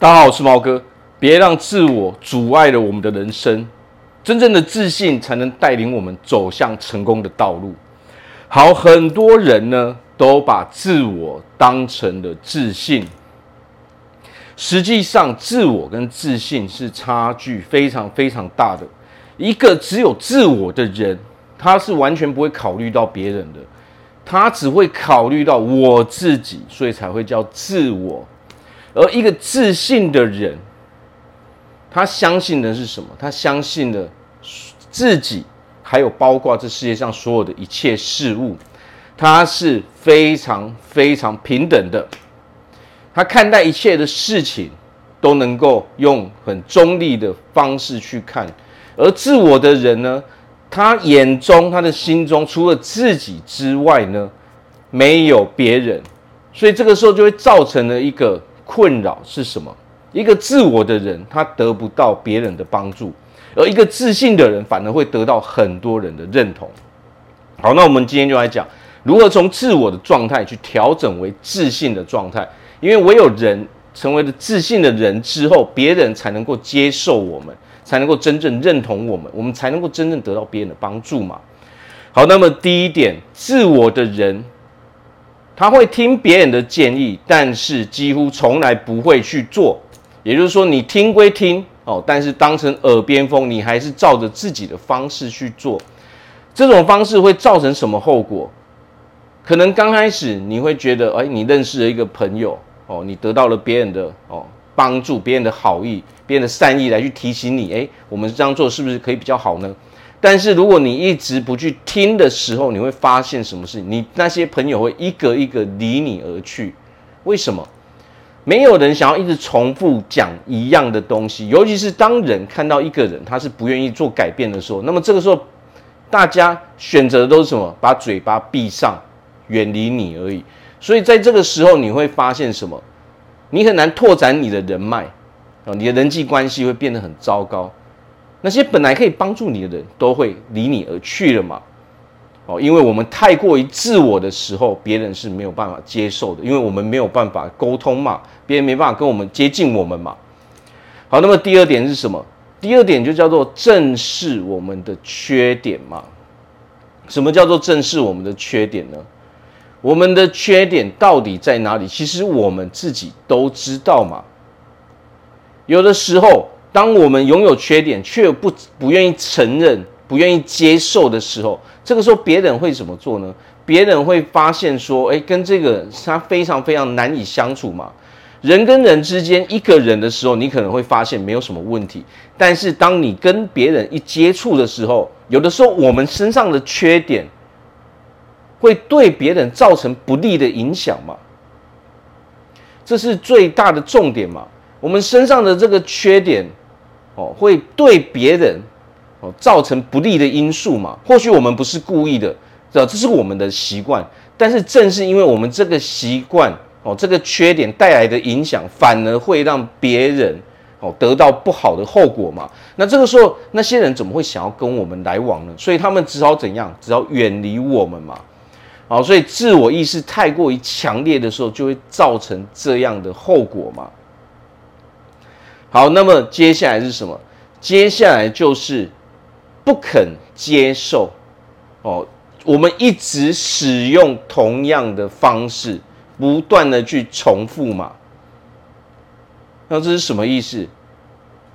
大家好，我是毛哥。别让自我阻碍了我们的人生，真正的自信才能带领我们走向成功的道路。好，很多人呢都把自我当成了自信，实际上自我跟自信是差距非常非常大的。一个只有自我的人，他是完全不会考虑到别人的，他只会考虑到我自己，所以才会叫自我。而一个自信的人，他相信的是什么？他相信了自己，还有包括这世界上所有的一切事物，他是非常非常平等的。他看待一切的事情都能够用很中立的方式去看。而自我的人呢，他眼中、他的心中除了自己之外呢，没有别人。所以这个时候就会造成了一个困扰是什么？一个自我的人，他得不到别人的帮助；而一个自信的人，反而会得到很多人的认同。好，那我们今天就来讲如何从自我的状态去调整为自信的状态。因为唯有人成为了自信的人之后，别人才能够接受我们，才能够真正认同我们，我们才能够真正得到别人的帮助嘛。好，那么第一点，自我的人。他会听别人的建议，但是几乎从来不会去做。也就是说，你听归听哦，但是当成耳边风，你还是照着自己的方式去做。这种方式会造成什么后果？可能刚开始你会觉得，哎，你认识了一个朋友哦，你得到了别人的哦帮助，别人的好意，别人的善意来去提醒你，哎，我们这样做是不是可以比较好呢？但是如果你一直不去听的时候，你会发现什么事？你那些朋友会一个一个离你而去。为什么？没有人想要一直重复讲一样的东西，尤其是当人看到一个人他是不愿意做改变的时候，那么这个时候大家选择的都是什么？把嘴巴闭上，远离你而已。所以在这个时候，你会发现什么？你很难拓展你的人脉啊，你的人际关系会变得很糟糕。那些本来可以帮助你的人都会离你而去了嘛？哦，因为我们太过于自我的时候，别人是没有办法接受的，因为我们没有办法沟通嘛，别人没办法跟我们接近我们嘛。好，那么第二点是什么？第二点就叫做正视我们的缺点嘛。什么叫做正视我们的缺点呢？我们的缺点到底在哪里？其实我们自己都知道嘛。有的时候。当我们拥有缺点却不不愿意承认、不愿意接受的时候，这个时候别人会怎么做呢？别人会发现说：“哎，跟这个他非常非常难以相处嘛。”人跟人之间，一个人的时候，你可能会发现没有什么问题。但是当你跟别人一接触的时候，有的时候我们身上的缺点会对别人造成不利的影响嘛？这是最大的重点嘛？我们身上的这个缺点。哦，会对别人哦造成不利的因素嘛？或许我们不是故意的，这这是我们的习惯。但是正是因为我们这个习惯哦，这个缺点带来的影响，反而会让别人哦得到不好的后果嘛。那这个时候，那些人怎么会想要跟我们来往呢？所以他们只好怎样？只好远离我们嘛。好，所以自我意识太过于强烈的时候，就会造成这样的后果嘛。好，那么接下来是什么？接下来就是不肯接受哦，我们一直使用同样的方式，不断的去重复嘛。那这是什么意思？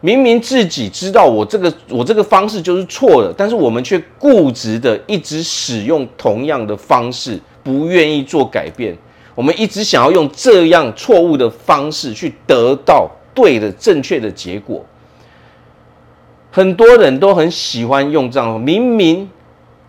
明明自己知道我这个我这个方式就是错了，但是我们却固执的一直使用同样的方式，不愿意做改变。我们一直想要用这样错误的方式去得到。对的，正确的结果，很多人都很喜欢用这样。明明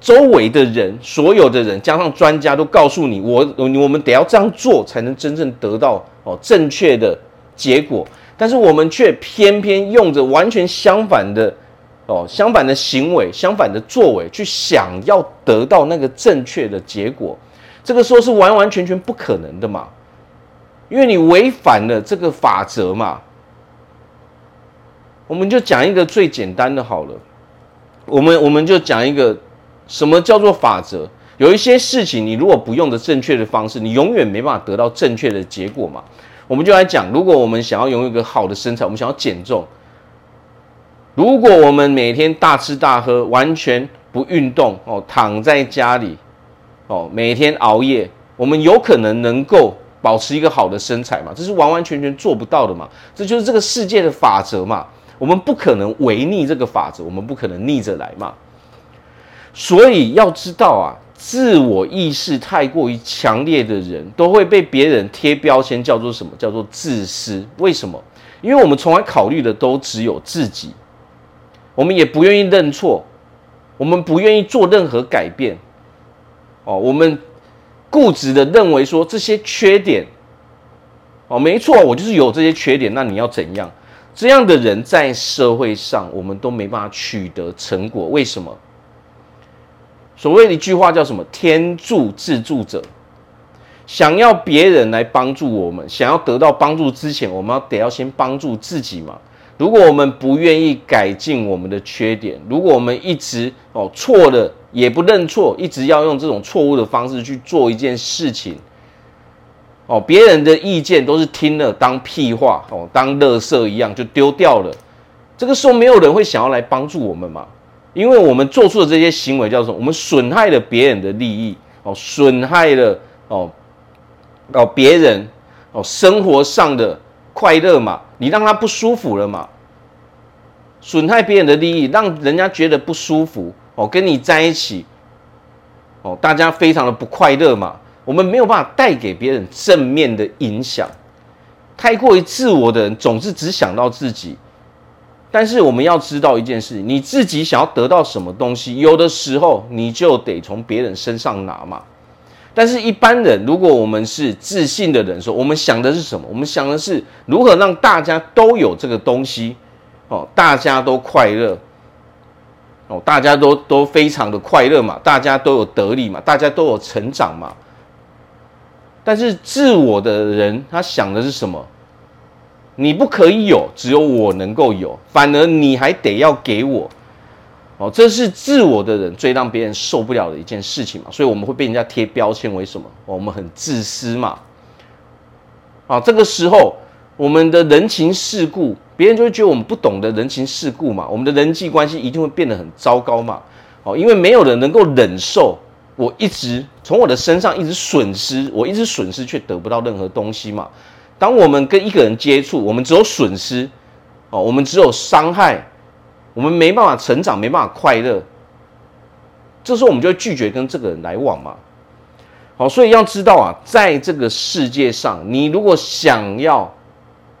周围的人，所有的人加上专家都告诉你，我我们得要这样做，才能真正得到哦正确的结果。但是我们却偏偏用着完全相反的哦相反的行为、相反的作为，去想要得到那个正确的结果。这个时候是完完全全不可能的嘛，因为你违反了这个法则嘛。我们就讲一个最简单的好了，我们我们就讲一个什么叫做法则？有一些事情你如果不用的正确的方式，你永远没办法得到正确的结果嘛。我们就来讲，如果我们想要拥有一个好的身材，我们想要减重，如果我们每天大吃大喝，完全不运动哦，躺在家里哦，每天熬夜，我们有可能能够保持一个好的身材嘛？这是完完全全做不到的嘛。这就是这个世界的法则嘛。我们不可能违逆这个法则，我们不可能逆着来嘛。所以要知道啊。自我意识太过于强烈的人，都会被别人贴标签，叫做什么？叫做自私。为什么？因为我们从来考虑的都只有自己，我们也不愿意认错，我们不愿意做任何改变。哦，我们固执的认为说这些缺点，哦，没错，我就是有这些缺点，那你要怎样？这样的人在社会上，我们都没办法取得成果。为什么？所谓的一句话叫什么？天助自助者。想要别人来帮助我们，想要得到帮助之前，我们要得要先帮助自己嘛。如果我们不愿意改进我们的缺点，如果我们一直哦错了也不认错，一直要用这种错误的方式去做一件事情，哦，别人的意见都是听了当屁话哦，当垃圾一样就丢掉了。这个时候没有人会想要来帮助我们嘛。因为我们做出的这些行为叫做我们损害了别人的利益哦，损害了哦哦别人哦生活上的快乐嘛，你让他不舒服了嘛，损害别人的利益，让人家觉得不舒服哦，跟你在一起哦，大家非常的不快乐嘛，我们没有办法带给别人正面的影响，太过于自我的人总是只想到自己。但是我们要知道一件事，你自己想要得到什么东西，有的时候你就得从别人身上拿嘛。但是，一般人如果我们是自信的人，说我们想的是什么？我们想的是如何让大家都有这个东西，哦，大家都快乐，哦，大家都都非常的快乐嘛，大家都有得利嘛，大家都有成长嘛。但是自我的人，他想的是什么？你不可以有，只有我能够有，反而你还得要给我，哦，这是自我的人最让别人受不了的一件事情嘛，所以我们会被人家贴标签为什么？我们很自私嘛，啊，这个时候我们的人情世故，别人就会觉得我们不懂得人情世故嘛，我们的人际关系一定会变得很糟糕嘛，哦，因为没有人能够忍受我一直从我的身上一直损失，我一直损失却得不到任何东西嘛。当我们跟一个人接触，我们只有损失，哦，我们只有伤害，我们没办法成长，没办法快乐。这时候我们就会拒绝跟这个人来往嘛。好，所以要知道啊，在这个世界上，你如果想要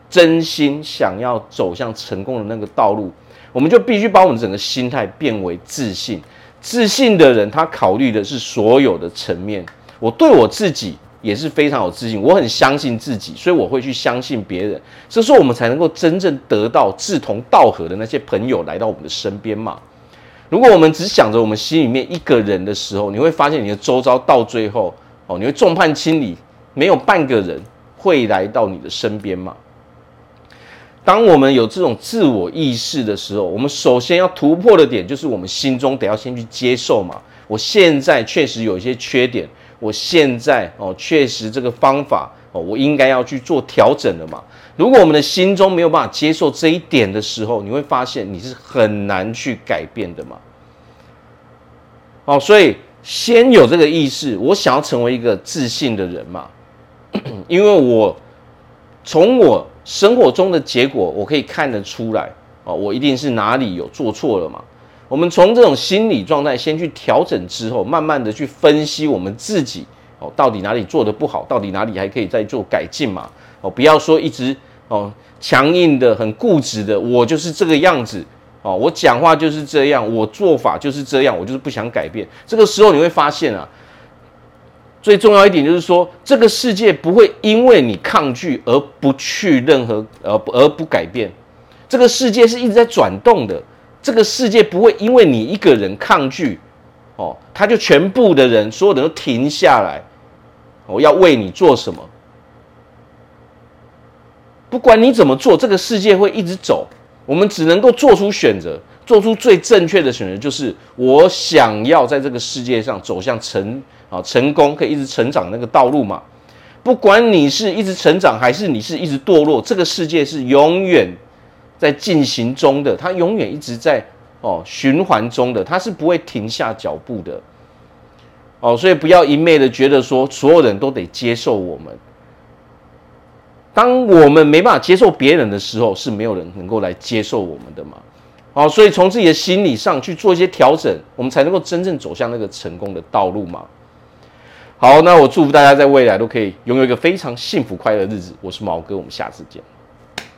真心想要走向成功的那个道路，我们就必须把我们整个心态变为自信。自信的人，他考虑的是所有的层面。我对我自己。也是非常有自信，我很相信自己，所以我会去相信别人。这时候我们才能够真正得到志同道合的那些朋友来到我们的身边嘛。如果我们只想着我们心里面一个人的时候，你会发现你的周遭到最后哦，你会众叛亲离，没有半个人会来到你的身边嘛。当我们有这种自我意识的时候，我们首先要突破的点就是我们心中得要先去接受嘛。我现在确实有一些缺点。我现在哦，确实这个方法哦，我应该要去做调整的嘛。如果我们的心中没有办法接受这一点的时候，你会发现你是很难去改变的嘛。哦，所以先有这个意识，我想要成为一个自信的人嘛，因为我从我生活中的结果，我可以看得出来哦，我一定是哪里有做错了嘛。我们从这种心理状态先去调整之后，慢慢的去分析我们自己哦，到底哪里做得不好，到底哪里还可以再做改进嘛？哦，不要说一直哦强硬的、很固执的，我就是这个样子哦，我讲话就是这样，我做法就是这样，我就是不想改变。这个时候你会发现啊，最重要一点就是说，这个世界不会因为你抗拒而不去任何而而不改变，这个世界是一直在转动的。这个世界不会因为你一个人抗拒，哦，他就全部的人，所有人都停下来，我要为你做什么？不管你怎么做，这个世界会一直走。我们只能够做出选择，做出最正确的选择，就是我想要在这个世界上走向成啊成功，可以一直成长那个道路嘛。不管你是一直成长，还是你是一直堕落，这个世界是永远在进行中的，它永远一直在哦循环中的，它是不会停下脚步的。哦，所以不要一昧的觉得说所有人都得接受我们。当我们没办法接受别人的时候，是没有人能够来接受我们的嘛。好，所以从自己的心理上去做一些调整，我们才能够真正走向那个成功的道路嘛。好，那我祝福大家在未来都可以拥有一个非常幸福快乐的日子。我是毛哥，我们下次见。